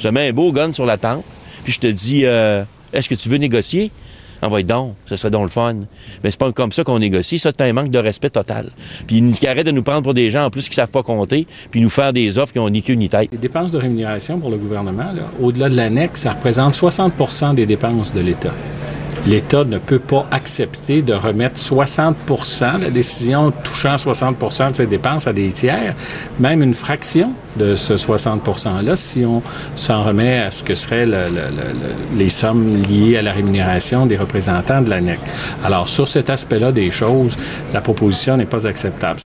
Je mets un beau gun sur la tente, puis je te dis, euh, est-ce que tu veux négocier? Envoie donc, ce serait donc le fun. Mais c'est pas comme ça qu'on négocie, ça c'est un manque de respect total. Puis ils arrêtent de nous prendre pour des gens en plus qui savent pas compter, puis nous faire des offres qui ont ni queue ni tête. Les dépenses de rémunération pour le gouvernement, là, au-delà de l'annexe, ça représente 60% des dépenses de l'État. L'État ne peut pas accepter de remettre 60% la décision touchant 60% de ses dépenses à des tiers, même une fraction de ce 60 %-là, si on s'en remet à ce que seraient le, le, le, les sommes liées à la rémunération des représentants de l'ANEC. Alors, sur cet aspect-là des choses, la proposition n'est pas acceptable.